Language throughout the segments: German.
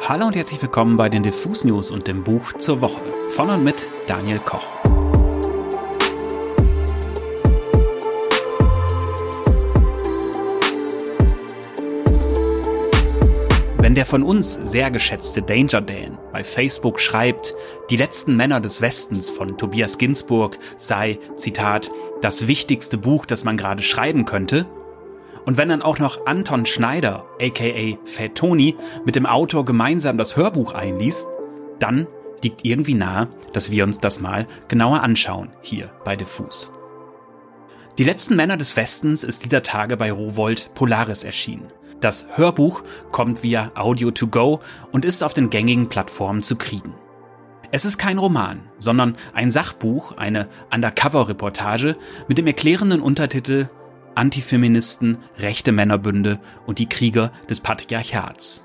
Hallo und herzlich willkommen bei den Diffus News und dem Buch zur Woche von und mit Daniel Koch. Wenn der von uns sehr geschätzte Danger Dan bei Facebook schreibt, die letzten Männer des Westens von Tobias Ginsburg sei, Zitat, das wichtigste Buch, das man gerade schreiben könnte, und wenn dann auch noch Anton Schneider, aka Fat Tony, mit dem Autor gemeinsam das Hörbuch einliest, dann liegt irgendwie nahe, dass wir uns das mal genauer anschauen, hier bei Diffus. Die letzten Männer des Westens ist dieser Tage bei Rowold Polaris erschienen. Das Hörbuch kommt via Audio to Go und ist auf den gängigen Plattformen zu kriegen. Es ist kein Roman, sondern ein Sachbuch, eine Undercover-Reportage mit dem erklärenden Untertitel Antifeministen, rechte Männerbünde und die Krieger des Patriarchats.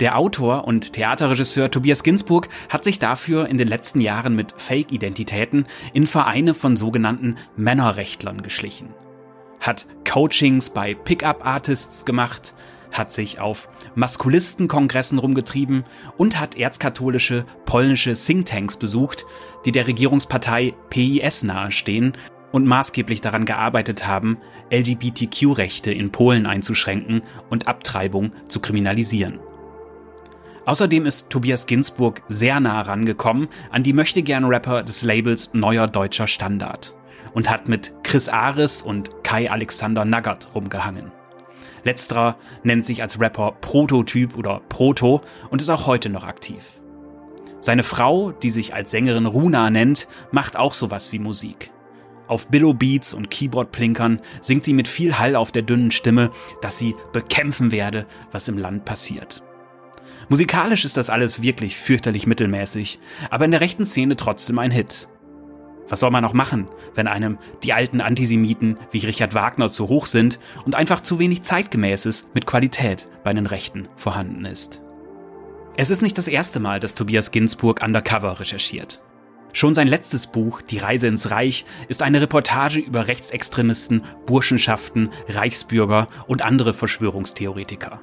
Der Autor und Theaterregisseur Tobias Ginsburg hat sich dafür in den letzten Jahren mit Fake-Identitäten in Vereine von sogenannten Männerrechtlern geschlichen hat Coachings bei Pickup-Artists gemacht, hat sich auf Maskulistenkongressen rumgetrieben und hat erzkatholische polnische Thinktanks besucht, die der Regierungspartei PIS nahestehen und maßgeblich daran gearbeitet haben, LGBTQ-Rechte in Polen einzuschränken und Abtreibung zu kriminalisieren. Außerdem ist Tobias Ginsburg sehr nah rangekommen an die Möchtegern-Rapper des Labels Neuer Deutscher Standard und hat mit Chris Ares und Kai Alexander Naggert rumgehangen. Letzterer nennt sich als Rapper Prototyp oder Proto und ist auch heute noch aktiv. Seine Frau, die sich als Sängerin Runa nennt, macht auch sowas wie Musik. Auf Billow-Beats und Keyboard-Plinkern singt sie mit viel Hall auf der dünnen Stimme, dass sie bekämpfen werde, was im Land passiert. Musikalisch ist das alles wirklich fürchterlich mittelmäßig, aber in der rechten Szene trotzdem ein Hit. Was soll man noch machen, wenn einem die alten Antisemiten wie Richard Wagner zu hoch sind und einfach zu wenig zeitgemäßes mit Qualität bei den Rechten vorhanden ist? Es ist nicht das erste Mal, dass Tobias Ginsburg undercover recherchiert. Schon sein letztes Buch, Die Reise ins Reich, ist eine Reportage über Rechtsextremisten, Burschenschaften, Reichsbürger und andere Verschwörungstheoretiker.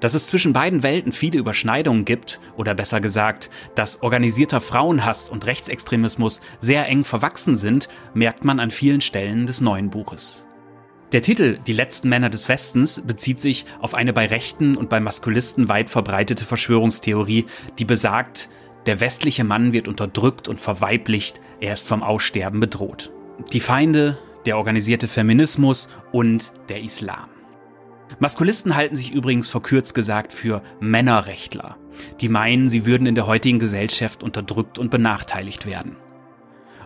Dass es zwischen beiden Welten viele Überschneidungen gibt, oder besser gesagt, dass organisierter Frauenhass und Rechtsextremismus sehr eng verwachsen sind, merkt man an vielen Stellen des neuen Buches. Der Titel Die letzten Männer des Westens bezieht sich auf eine bei Rechten und bei Maskulisten weit verbreitete Verschwörungstheorie, die besagt, der westliche Mann wird unterdrückt und verweiblicht, er ist vom Aussterben bedroht. Die Feinde, der organisierte Feminismus und der Islam. Maskulisten halten sich übrigens verkürzt gesagt für Männerrechtler, die meinen, sie würden in der heutigen Gesellschaft unterdrückt und benachteiligt werden.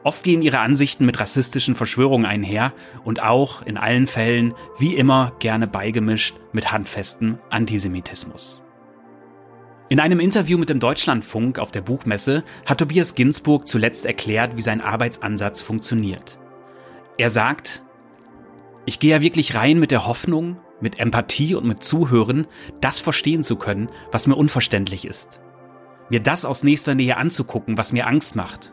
Oft gehen ihre Ansichten mit rassistischen Verschwörungen einher und auch in allen Fällen, wie immer, gerne beigemischt mit handfestem Antisemitismus. In einem Interview mit dem Deutschlandfunk auf der Buchmesse hat Tobias Ginsburg zuletzt erklärt, wie sein Arbeitsansatz funktioniert. Er sagt, ich gehe ja wirklich rein mit der Hoffnung, mit Empathie und mit Zuhören das verstehen zu können, was mir unverständlich ist. Mir das aus nächster Nähe anzugucken, was mir Angst macht.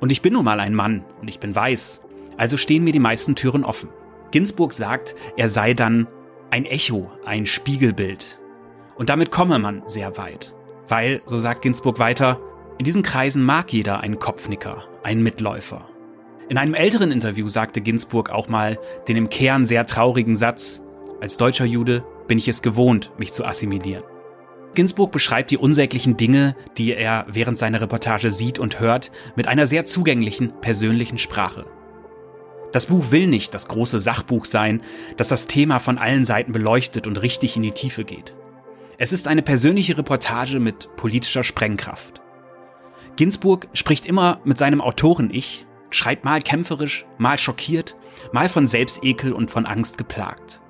Und ich bin nun mal ein Mann und ich bin weiß, also stehen mir die meisten Türen offen. Ginsburg sagt, er sei dann ein Echo, ein Spiegelbild. Und damit komme man sehr weit. Weil, so sagt Ginsburg weiter, in diesen Kreisen mag jeder einen Kopfnicker, einen Mitläufer. In einem älteren Interview sagte Ginsburg auch mal den im Kern sehr traurigen Satz, als deutscher Jude bin ich es gewohnt, mich zu assimilieren. Ginsburg beschreibt die unsäglichen Dinge, die er während seiner Reportage sieht und hört, mit einer sehr zugänglichen, persönlichen Sprache. Das Buch will nicht das große Sachbuch sein, das das Thema von allen Seiten beleuchtet und richtig in die Tiefe geht. Es ist eine persönliche Reportage mit politischer Sprengkraft. Ginsburg spricht immer mit seinem Autoren-Ich, schreibt mal kämpferisch, mal schockiert, mal von Selbstekel und von Angst geplagt.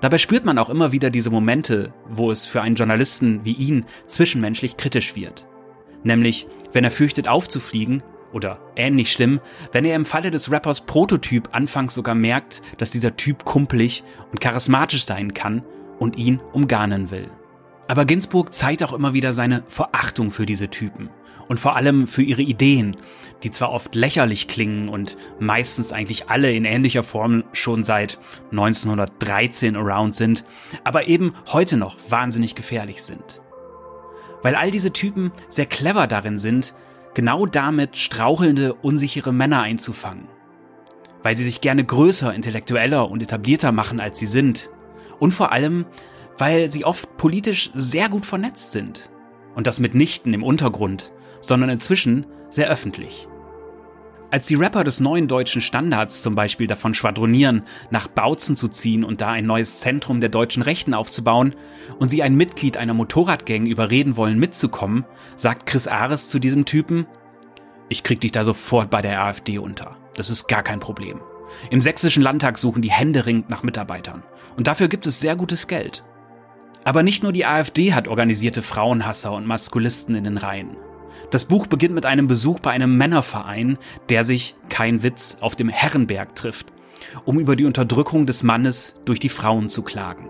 Dabei spürt man auch immer wieder diese Momente, wo es für einen Journalisten wie ihn zwischenmenschlich kritisch wird. Nämlich, wenn er fürchtet aufzufliegen oder ähnlich schlimm, wenn er im Falle des Rappers Prototyp anfangs sogar merkt, dass dieser Typ kumpelig und charismatisch sein kann und ihn umgarnen will. Aber Ginsburg zeigt auch immer wieder seine Verachtung für diese Typen und vor allem für ihre Ideen, die zwar oft lächerlich klingen und meistens eigentlich alle in ähnlicher Form schon seit 1913 around sind, aber eben heute noch wahnsinnig gefährlich sind. Weil all diese Typen sehr clever darin sind, genau damit strauchelnde, unsichere Männer einzufangen. Weil sie sich gerne größer, intellektueller und etablierter machen, als sie sind. Und vor allem, weil sie oft politisch sehr gut vernetzt sind. Und das mitnichten im Untergrund, sondern inzwischen sehr öffentlich. Als die Rapper des neuen deutschen Standards zum Beispiel davon schwadronieren, nach Bautzen zu ziehen und da ein neues Zentrum der deutschen Rechten aufzubauen und sie ein Mitglied einer Motorradgang überreden wollen mitzukommen, sagt Chris Ares zu diesem Typen, ich krieg dich da sofort bei der AfD unter. Das ist gar kein Problem. Im sächsischen Landtag suchen die händeringend nach Mitarbeitern. Und dafür gibt es sehr gutes Geld. Aber nicht nur die AfD hat organisierte Frauenhasser und Maskulisten in den Reihen. Das Buch beginnt mit einem Besuch bei einem Männerverein, der sich, kein Witz, auf dem Herrenberg trifft, um über die Unterdrückung des Mannes durch die Frauen zu klagen.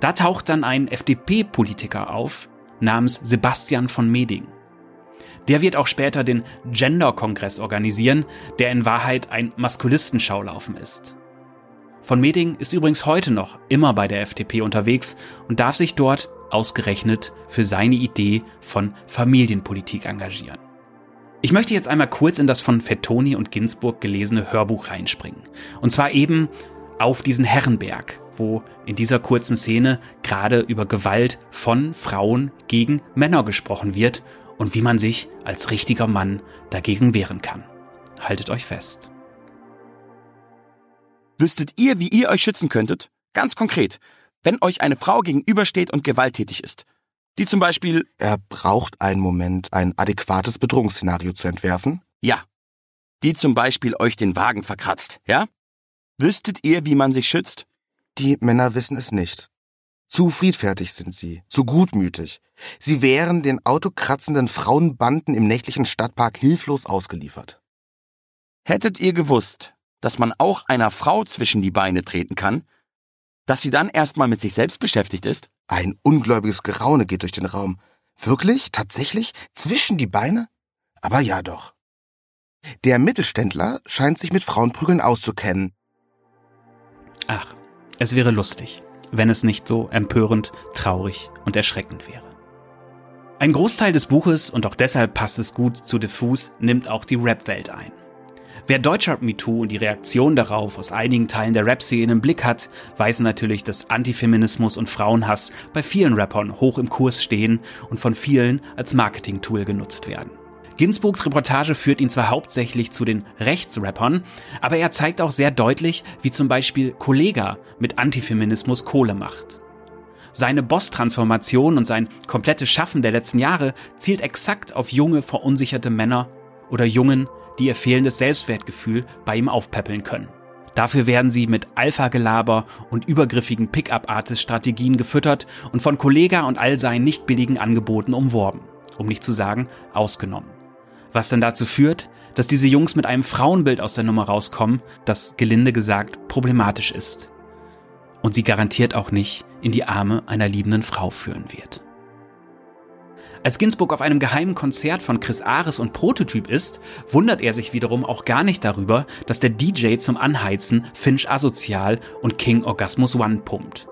Da taucht dann ein FDP-Politiker auf, namens Sebastian von Meding. Der wird auch später den Gender-Kongress organisieren, der in Wahrheit ein Maskulistenschaulaufen ist. Von Meding ist übrigens heute noch immer bei der FDP unterwegs und darf sich dort ausgerechnet für seine Idee von Familienpolitik engagieren. Ich möchte jetzt einmal kurz in das von Fettoni und Ginsburg gelesene Hörbuch reinspringen. Und zwar eben auf diesen Herrenberg, wo in dieser kurzen Szene gerade über Gewalt von Frauen gegen Männer gesprochen wird und wie man sich als richtiger Mann dagegen wehren kann. Haltet euch fest. Wüsstet ihr, wie ihr euch schützen könntet? Ganz konkret wenn euch eine Frau gegenübersteht und gewalttätig ist. Die zum Beispiel. Er braucht einen Moment, ein adäquates Bedrohungsszenario zu entwerfen? Ja. Die zum Beispiel euch den Wagen verkratzt, ja? Wüsstet ihr, wie man sich schützt? Die Männer wissen es nicht. Zu friedfertig sind sie, zu gutmütig. Sie wären den autokratzenden Frauenbanden im nächtlichen Stadtpark hilflos ausgeliefert. Hättet ihr gewusst, dass man auch einer Frau zwischen die Beine treten kann, dass sie dann erstmal mit sich selbst beschäftigt ist? Ein ungläubiges Geraune geht durch den Raum. Wirklich? Tatsächlich? Zwischen die Beine? Aber ja doch. Der Mittelständler scheint sich mit Frauenprügeln auszukennen. Ach, es wäre lustig, wenn es nicht so empörend, traurig und erschreckend wäre. Ein Großteil des Buches, und auch deshalb passt es gut zu Diffus, nimmt auch die Rap-Welt ein. Wer Deutschrap MeToo und die Reaktion darauf aus einigen Teilen der Rap-Szene im Blick hat, weiß natürlich, dass Antifeminismus und Frauenhass bei vielen Rappern hoch im Kurs stehen und von vielen als Marketing-Tool genutzt werden. Ginsburgs Reportage führt ihn zwar hauptsächlich zu den Rechtsrappern, aber er zeigt auch sehr deutlich, wie zum Beispiel Kollega mit Antifeminismus Kohle macht. Seine Boss-Transformation und sein komplettes Schaffen der letzten Jahre zielt exakt auf junge, verunsicherte Männer oder Jungen, die ihr fehlendes Selbstwertgefühl bei ihm aufpäppeln können. Dafür werden sie mit Alpha-Gelaber und übergriffigen Pickup-Artist-Strategien gefüttert und von Kollega und all seinen nicht billigen Angeboten umworben, um nicht zu sagen ausgenommen. Was dann dazu führt, dass diese Jungs mit einem Frauenbild aus der Nummer rauskommen, das gelinde gesagt problematisch ist. Und sie garantiert auch nicht in die Arme einer liebenden Frau führen wird. Als Ginsburg auf einem geheimen Konzert von Chris Ares und Prototyp ist, wundert er sich wiederum auch gar nicht darüber, dass der DJ zum Anheizen Finch Asozial und King Orgasmus One pumpt.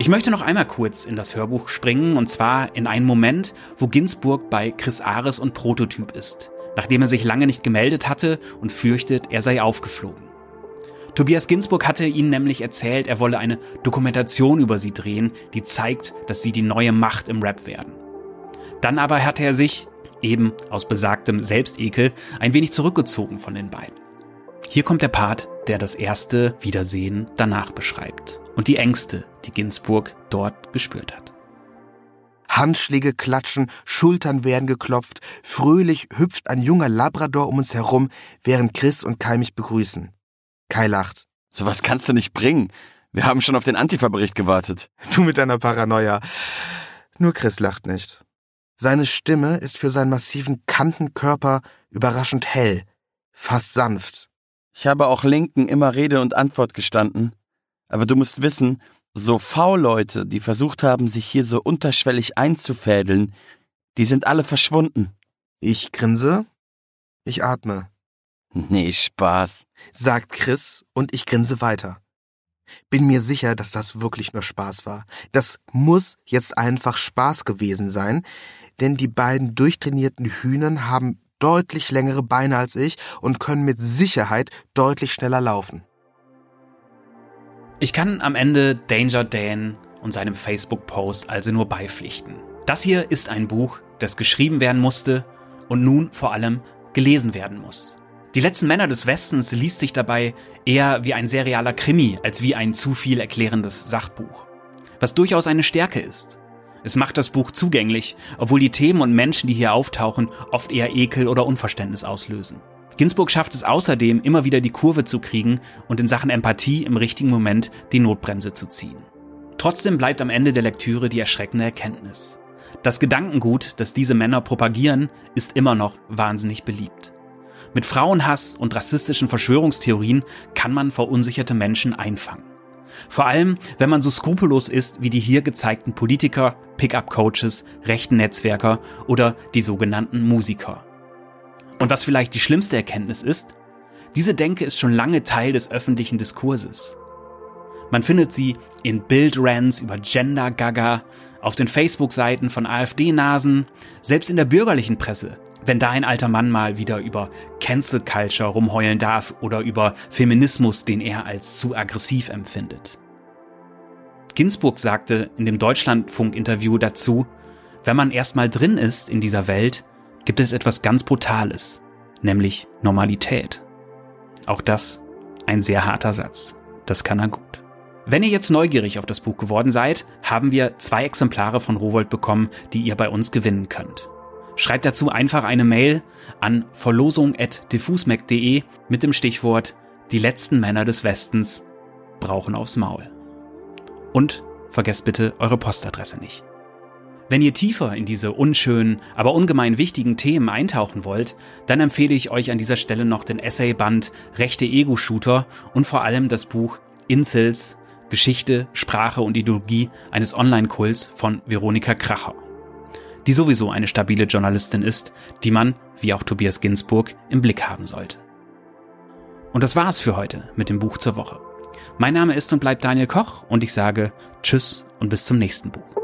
Ich möchte noch einmal kurz in das Hörbuch springen, und zwar in einen Moment, wo Ginsburg bei Chris Ares und Prototyp ist, nachdem er sich lange nicht gemeldet hatte und fürchtet, er sei aufgeflogen. Tobias Ginsburg hatte ihnen nämlich erzählt, er wolle eine Dokumentation über sie drehen, die zeigt, dass sie die neue Macht im Rap werden. Dann aber hatte er sich, eben aus besagtem Selbstekel, ein wenig zurückgezogen von den beiden. Hier kommt der Part, der das erste Wiedersehen danach beschreibt und die Ängste, die Ginsburg dort gespürt hat. Handschläge klatschen, Schultern werden geklopft, fröhlich hüpft ein junger Labrador um uns herum, während Chris und Kai mich begrüßen. Kai lacht. Sowas kannst du nicht bringen. Wir haben schon auf den Antifa-Bericht gewartet. Du mit deiner Paranoia. Nur Chris lacht nicht. Seine Stimme ist für seinen massiven Kantenkörper überraschend hell, fast sanft. Ich habe auch Linken immer Rede und Antwort gestanden. Aber du musst wissen, so V-Leute, die versucht haben, sich hier so unterschwellig einzufädeln, die sind alle verschwunden. Ich grinse. Ich atme. Nee, Spaß. Sagt Chris und ich grinse weiter. Bin mir sicher, dass das wirklich nur Spaß war. Das muss jetzt einfach Spaß gewesen sein, denn die beiden durchtrainierten Hühnern haben deutlich längere Beine als ich und können mit Sicherheit deutlich schneller laufen. Ich kann am Ende Danger Dan und seinem Facebook-Post also nur beipflichten. Das hier ist ein Buch, das geschrieben werden musste und nun vor allem gelesen werden muss. Die letzten Männer des Westens liest sich dabei eher wie ein serialer Krimi als wie ein zu viel erklärendes Sachbuch. Was durchaus eine Stärke ist. Es macht das Buch zugänglich, obwohl die Themen und Menschen, die hier auftauchen, oft eher Ekel oder Unverständnis auslösen. Ginsburg schafft es außerdem, immer wieder die Kurve zu kriegen und in Sachen Empathie im richtigen Moment die Notbremse zu ziehen. Trotzdem bleibt am Ende der Lektüre die erschreckende Erkenntnis. Das Gedankengut, das diese Männer propagieren, ist immer noch wahnsinnig beliebt. Mit Frauenhass und rassistischen Verschwörungstheorien kann man verunsicherte Menschen einfangen. Vor allem, wenn man so skrupellos ist wie die hier gezeigten Politiker, Pickup-Coaches, rechten Netzwerker oder die sogenannten Musiker. Und was vielleicht die schlimmste Erkenntnis ist, diese Denke ist schon lange Teil des öffentlichen Diskurses. Man findet sie in Bildrans über Gender-Gaga, auf den Facebook-Seiten von AfD-Nasen, selbst in der bürgerlichen Presse, wenn da ein alter Mann mal wieder über Cancel Culture rumheulen darf oder über Feminismus, den er als zu aggressiv empfindet. Ginsburg sagte in dem Deutschlandfunk-Interview dazu, wenn man erstmal drin ist in dieser Welt, gibt es etwas ganz Brutales, nämlich Normalität. Auch das ein sehr harter Satz. Das kann er gut. Wenn ihr jetzt neugierig auf das Buch geworden seid, haben wir zwei Exemplare von Rowold bekommen, die ihr bei uns gewinnen könnt. Schreibt dazu einfach eine Mail an verlosung.diffusmac.de mit dem Stichwort Die letzten Männer des Westens brauchen aufs Maul. Und vergesst bitte eure Postadresse nicht. Wenn ihr tiefer in diese unschönen, aber ungemein wichtigen Themen eintauchen wollt, dann empfehle ich euch an dieser Stelle noch den Essayband Rechte Ego-Shooter und vor allem das Buch Incels Geschichte, Sprache und Ideologie eines Online-Kults von Veronika Kracher, die sowieso eine stabile Journalistin ist, die man, wie auch Tobias Ginsburg, im Blick haben sollte. Und das war's für heute mit dem Buch zur Woche. Mein Name ist und bleibt Daniel Koch und ich sage Tschüss und bis zum nächsten Buch.